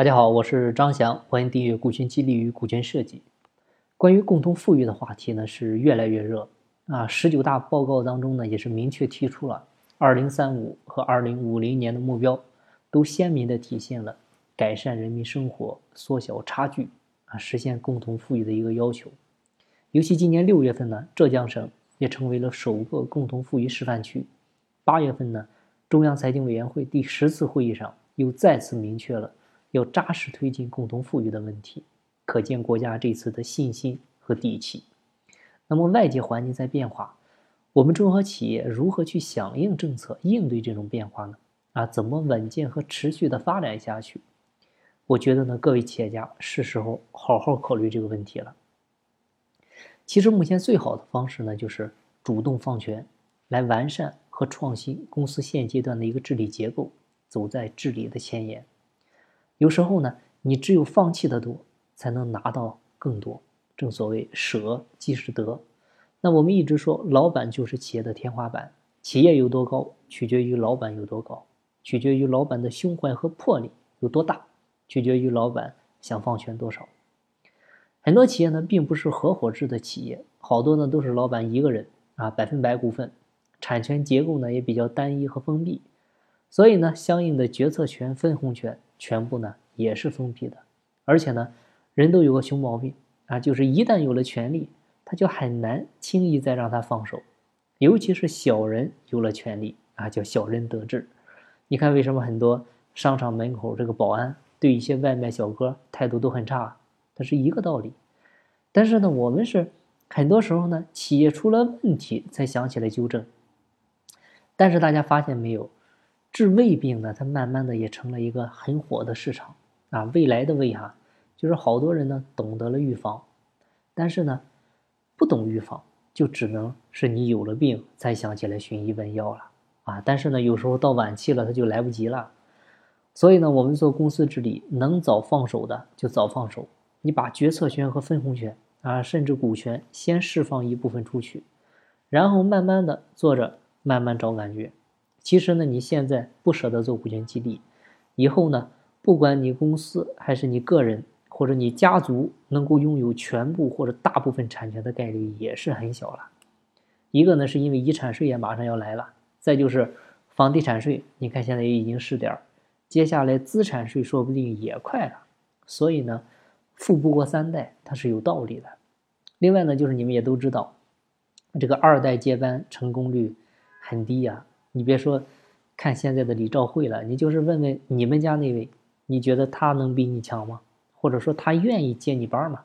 大家好，我是张翔，欢迎订阅《股权激励与股权设计》。关于共同富裕的话题呢，是越来越热啊。十九大报告当中呢，也是明确提出了二零三五和二零五零年的目标，都鲜明的体现了改善人民生活、缩小差距啊，实现共同富裕的一个要求。尤其今年六月份呢，浙江省也成为了首个共同富裕示范区。八月份呢，中央财经委员会第十次会议上又再次明确了要扎实推进共同富裕的问题。可见国家这次的信心和底气。那么外界环境在变化，我们中小企业如何去响应政策，应对这种变化呢？啊，怎么稳健和持续的发展下去？我觉得呢，各位企业家是时候好好考虑这个问题了。其实目前最好的方式呢，就是主动放权，来完善和创新公司现阶段的一个治理结构，走在治理的前沿。有时候呢，你只有放弃的多。才能拿到更多。正所谓舍即是得。那我们一直说，老板就是企业的天花板。企业有多高，取决于老板有多高，取决于老板的胸怀和魄力有多大，取决于老板想放权多少。很多企业呢，并不是合伙制的企业，好多呢都是老板一个人啊，百分百股份，产权结构呢也比较单一和封闭，所以呢，相应的决策权、分红权全部呢也是封闭的，而且呢。人都有个熊毛病啊，就是一旦有了权利，他就很难轻易再让他放手。尤其是小人有了权利啊，叫小人得志。你看为什么很多商场门口这个保安对一些外卖小哥态度都很差？它是一个道理。但是呢，我们是很多时候呢，企业出了问题才想起来纠正。但是大家发现没有，治胃病呢，它慢慢的也成了一个很火的市场啊，未来的胃哈。就是好多人呢懂得了预防，但是呢，不懂预防，就只能是你有了病才想起来寻医问药了啊！但是呢，有时候到晚期了，他就来不及了。所以呢，我们做公司治理，能早放手的就早放手。你把决策权和分红权啊，甚至股权先释放一部分出去，然后慢慢的做着，慢慢找感觉。其实呢，你现在不舍得做股权激励，以后呢，不管你公司还是你个人。或者你家族能够拥有全部或者大部分产权的概率也是很小了。一个呢，是因为遗产税也马上要来了；再就是房地产税，你看现在也已经是点，接下来资产税说不定也快了。所以呢，富不过三代，它是有道理的。另外呢，就是你们也都知道，这个二代接班成功率很低呀。你别说看现在的李兆会了，你就是问问你们家那位，你觉得他能比你强吗？或者说他愿意接你班吗？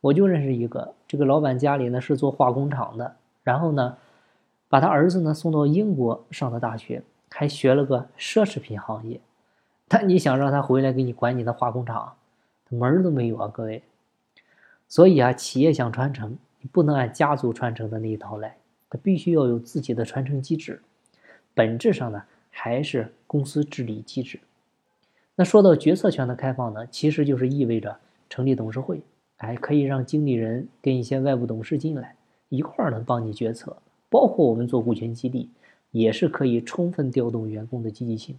我就认识一个，这个老板家里呢是做化工厂的，然后呢，把他儿子呢送到英国上的大学，还学了个奢侈品行业。但你想让他回来给你管你的化工厂，门儿都没有啊，各位。所以啊，企业想传承，你不能按家族传承的那一套来，他必须要有自己的传承机制。本质上呢，还是公司治理机制。那说到决策权的开放呢，其实就是意味着成立董事会，哎，可以让经理人跟一些外部董事进来一块儿呢帮你决策，包括我们做股权激励，也是可以充分调动员工的积极性，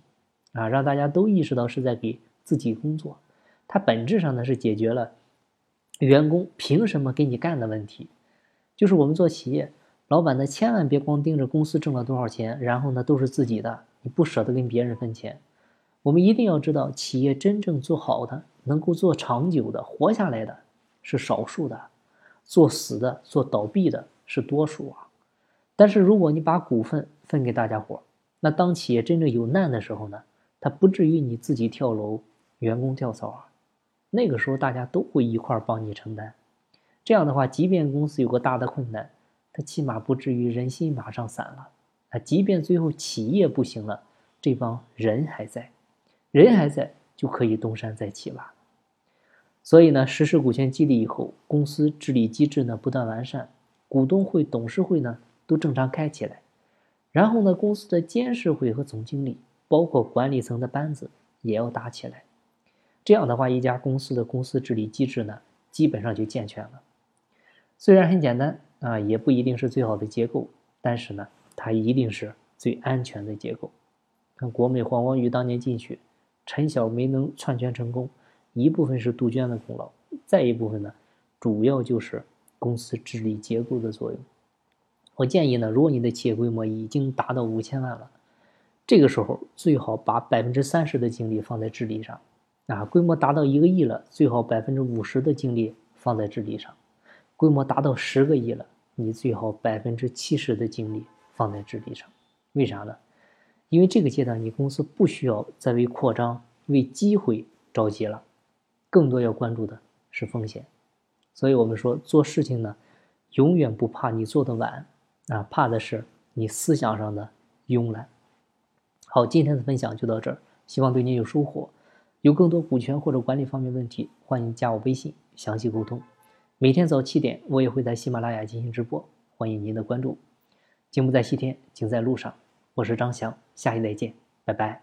啊，让大家都意识到是在给自己工作，它本质上呢是解决了员工凭什么给你干的问题，就是我们做企业，老板呢千万别光盯着公司挣了多少钱，然后呢都是自己的，你不舍得跟别人分钱。我们一定要知道，企业真正做好的、能够做长久的、活下来的，是少数的；做死的、做倒闭的是多数啊。但是，如果你把股份分给大家伙，那当企业真正有难的时候呢，它不至于你自己跳楼，员工跳槽啊。那个时候，大家都会一块儿帮你承担。这样的话，即便公司有个大的困难，他起码不至于人心马上散了啊。即便最后企业不行了，这帮人还在。人还在，就可以东山再起了。所以呢，实施股权激励以后，公司治理机制呢不断完善，股东会、董事会呢都正常开起来。然后呢，公司的监事会和总经理，包括管理层的班子也要打起来。这样的话，一家公司的公司治理机制呢，基本上就健全了。虽然很简单啊，也不一定是最好的结构，但是呢，它一定是最安全的结构。看国美黄光裕当年进去。陈晓没能篡权成功，一部分是杜鹃的功劳，再一部分呢，主要就是公司治理结构的作用。我建议呢，如果你的企业规模已经达到五千万了，这个时候最好把百分之三十的精力放在治理上。啊，规模达到一个亿了，最好百分之五十的精力放在治理上；规模达到十个亿了，你最好百分之七十的精力放在治理上。为啥呢？因为这个阶段你公司不需要再为扩张、为机会着急了，更多要关注的是风险。所以我们说做事情呢，永远不怕你做的晚，啊，怕的是你思想上的慵懒。好，今天的分享就到这儿，希望对您有收获。有更多股权或者管理方面问题，欢迎加我微信详细沟通。每天早七点，我也会在喜马拉雅进行直播，欢迎您的关注。金不在西天，景在路上。我是张翔，下期再见，拜拜。